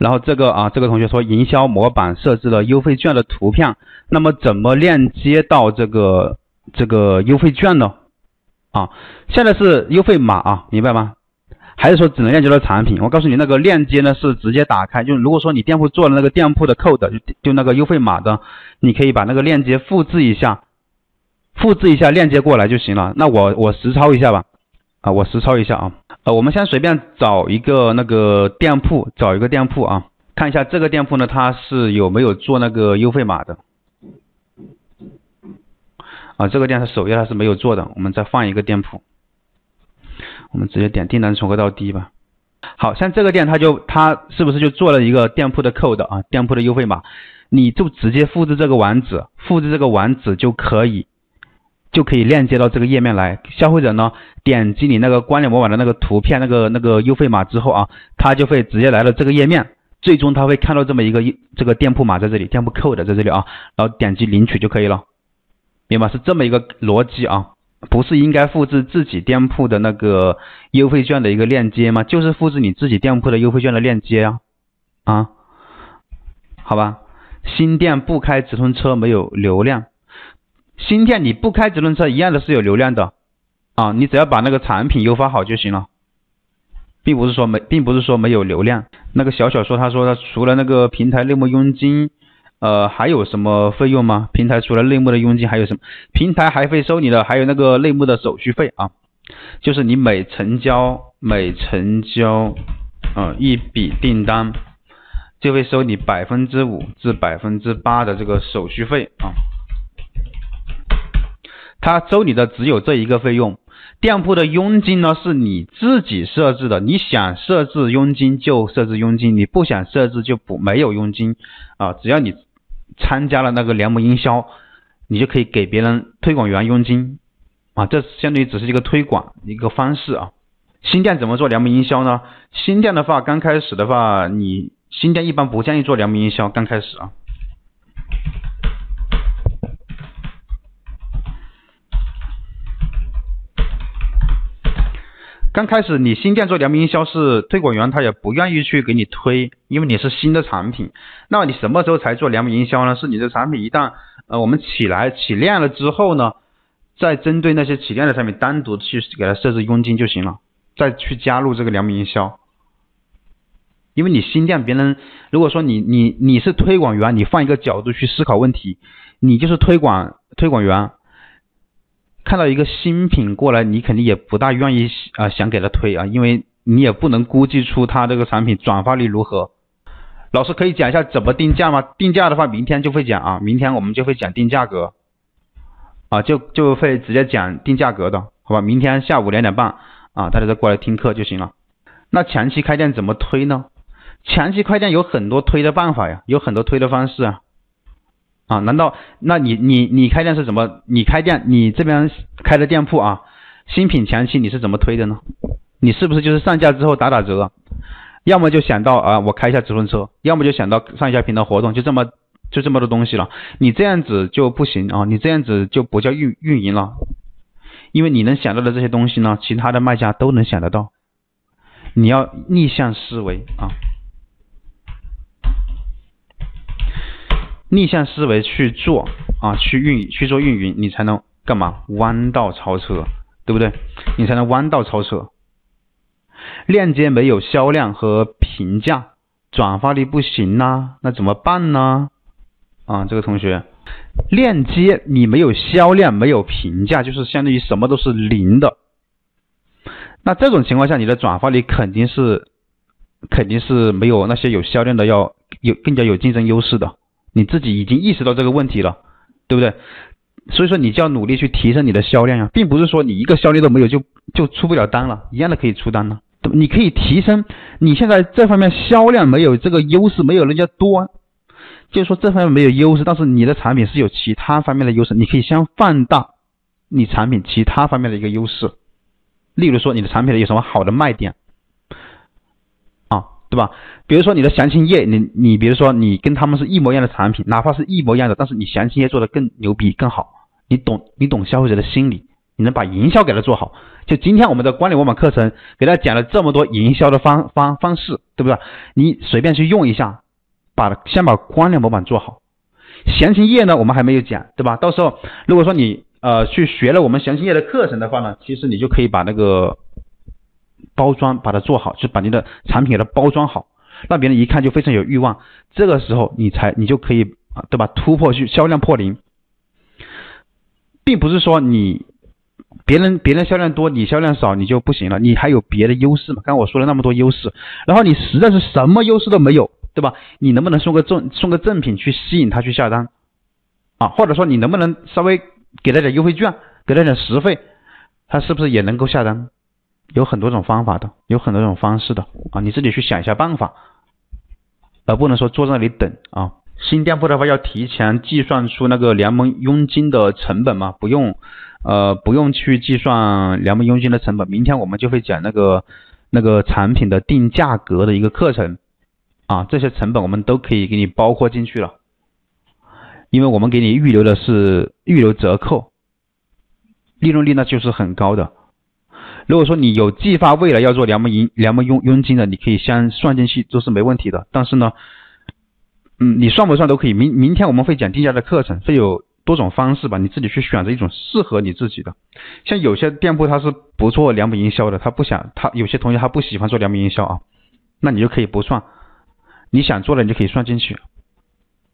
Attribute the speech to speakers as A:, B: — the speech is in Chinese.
A: 然后这个啊，这个同学说营销模板设置了优惠券的图片，那么怎么链接到这个这个优惠券呢？啊，现在是优惠码啊，明白吗？还是说只能链接到产品？我告诉你，那个链接呢是直接打开，就如果说你店铺做了那个店铺的 code，就就那个优惠码的，你可以把那个链接复制一下，复制一下链接过来就行了。那我我实操一下吧，啊，我实操一下啊。呃，我们先随便找一个那个店铺，找一个店铺啊，看一下这个店铺呢，它是有没有做那个优惠码的？啊，这个店它首页它是没有做的，我们再换一个店铺，我们直接点订单从高到低吧。好像这个店它就它是不是就做了一个店铺的 code 啊，店铺的优惠码，你就直接复制这个网址，复制这个网址就可以。就可以链接到这个页面来，消费者呢点击你那个关联模板的那个图片，那个那个优惠码之后啊，他就会直接来到这个页面，最终他会看到这么一个这个店铺码在这里，店铺 code 在这里啊，然后点击领取就可以了，明白是这么一个逻辑啊，不是应该复制自己店铺的那个优惠券的一个链接吗？就是复制你自己店铺的优惠券的链接啊，啊，好吧，新店不开直通车没有流量。新店你不开直通车一样的是有流量的啊，你只要把那个产品优化好就行了，并不是说没，并不是说没有流量。那个小小说他说他除了那个平台内幕佣金，呃，还有什么费用吗？平台除了内幕的佣金还有什么？平台还会收你的，还有那个内幕的手续费啊，就是你每成交每成交啊一笔订单，就会收你百分之五至百分之八的这个手续费啊。他收你的只有这一个费用，店铺的佣金呢是你自己设置的，你想设置佣金就设置佣金，你不想设置就不没有佣金啊。只要你参加了那个联盟营销，你就可以给别人推广员佣金啊，这相当于只是一个推广一个方式啊。新店怎么做联盟营销呢？新店的话，刚开始的话，你新店一般不建议做联盟营销，刚开始啊。刚开始你新店做良品营销是推广员他也不愿意去给你推，因为你是新的产品。那你什么时候才做良品营销呢？是你的产品一旦呃我们起来起量了之后呢，再针对那些起量的产品单独去给它设置佣金就行了，再去加入这个良品营销。因为你新店别人如果说你你你是推广员，你换一个角度去思考问题，你就是推广推广员。看到一个新品过来，你肯定也不大愿意啊，想给他推啊，因为你也不能估计出他这个产品转发率如何。老师可以讲一下怎么定价吗？定价的话，明天就会讲啊，明天我们就会讲定价格啊，就就会直接讲定价格的，好吧？明天下午两点半啊，大家再过来听课就行了。那前期开店怎么推呢？前期开店有很多推的办法呀，有很多推的方式啊。啊？难道那你你你开店是怎么？你开店你这边开的店铺啊，新品前期你是怎么推的呢？你是不是就是上架之后打打折？要么就想到啊，我开一下直通车，要么就想到上下平台活动，就这么就这么多东西了。你这样子就不行啊，你这样子就不叫运运营了，因为你能想到的这些东西呢，其他的卖家都能想得到。你要逆向思维啊。逆向思维去做啊，去运去做运营，你才能干嘛？弯道超车，对不对？你才能弯道超车。链接没有销量和评价，转发率不行呐，那怎么办呢？啊，这个同学，链接你没有销量，没有评价，就是相当于什么都是零的。那这种情况下，你的转发率肯定是肯定是没有那些有销量的要有更加有竞争优势的。你自己已经意识到这个问题了，对不对？所以说你就要努力去提升你的销量呀，并不是说你一个销量都没有就就出不了单了，一样的可以出单呢。你可以提升你现在这方面销量没有这个优势，没有人家多，就是说这方面没有优势，但是你的产品是有其他方面的优势，你可以先放大你产品其他方面的一个优势，例如说你的产品有什么好的卖点。对吧？比如说你的详情页，你你比如说你跟他们是一模一样的产品，哪怕是一模一样的，但是你详情页做的更牛逼更好，你懂你懂消费者的心理，你能把营销给它做好。就今天我们的管理模板课程给大家讲了这么多营销的方方方式，对不对？你随便去用一下，把先把关联模板做好。详情页呢，我们还没有讲，对吧？到时候如果说你呃去学了我们详情页的课程的话呢，其实你就可以把那个包装把它做好，就把你的产品给它包装好，让别人一看就非常有欲望。这个时候你才你就可以啊，对吧？突破去销量破零，并不是说你别人别人销量多，你销量少你就不行了，你还有别的优势嘛？刚刚我说了那么多优势，然后你实在是什么优势都没有。对吧？你能不能送个赠送个赠品去吸引他去下单啊？或者说你能不能稍微给他点优惠券，给他点实惠，他是不是也能够下单？有很多种方法的，有很多种方式的啊！你自己去想一下办法，而不能说坐在那里等啊。新店铺的话要提前计算出那个联盟佣金的成本吗？不用，呃，不用去计算联盟佣金的成本。明天我们就会讲那个那个产品的定价格的一个课程。啊，这些成本我们都可以给你包括进去了，因为我们给你预留的是预留折扣，利润率呢就是很高的。如果说你有计划未来要做联盟营联盟佣佣金的，你可以先算进去都是没问题的。但是呢，嗯，你算不算都可以。明明天我们会讲定价的课程，会有多种方式吧，你自己去选择一种适合你自己的。像有些店铺他是不做联盟营销的，他不想他有些同学他不喜欢做联盟营销啊，那你就可以不算。你想做的，你就可以算进去。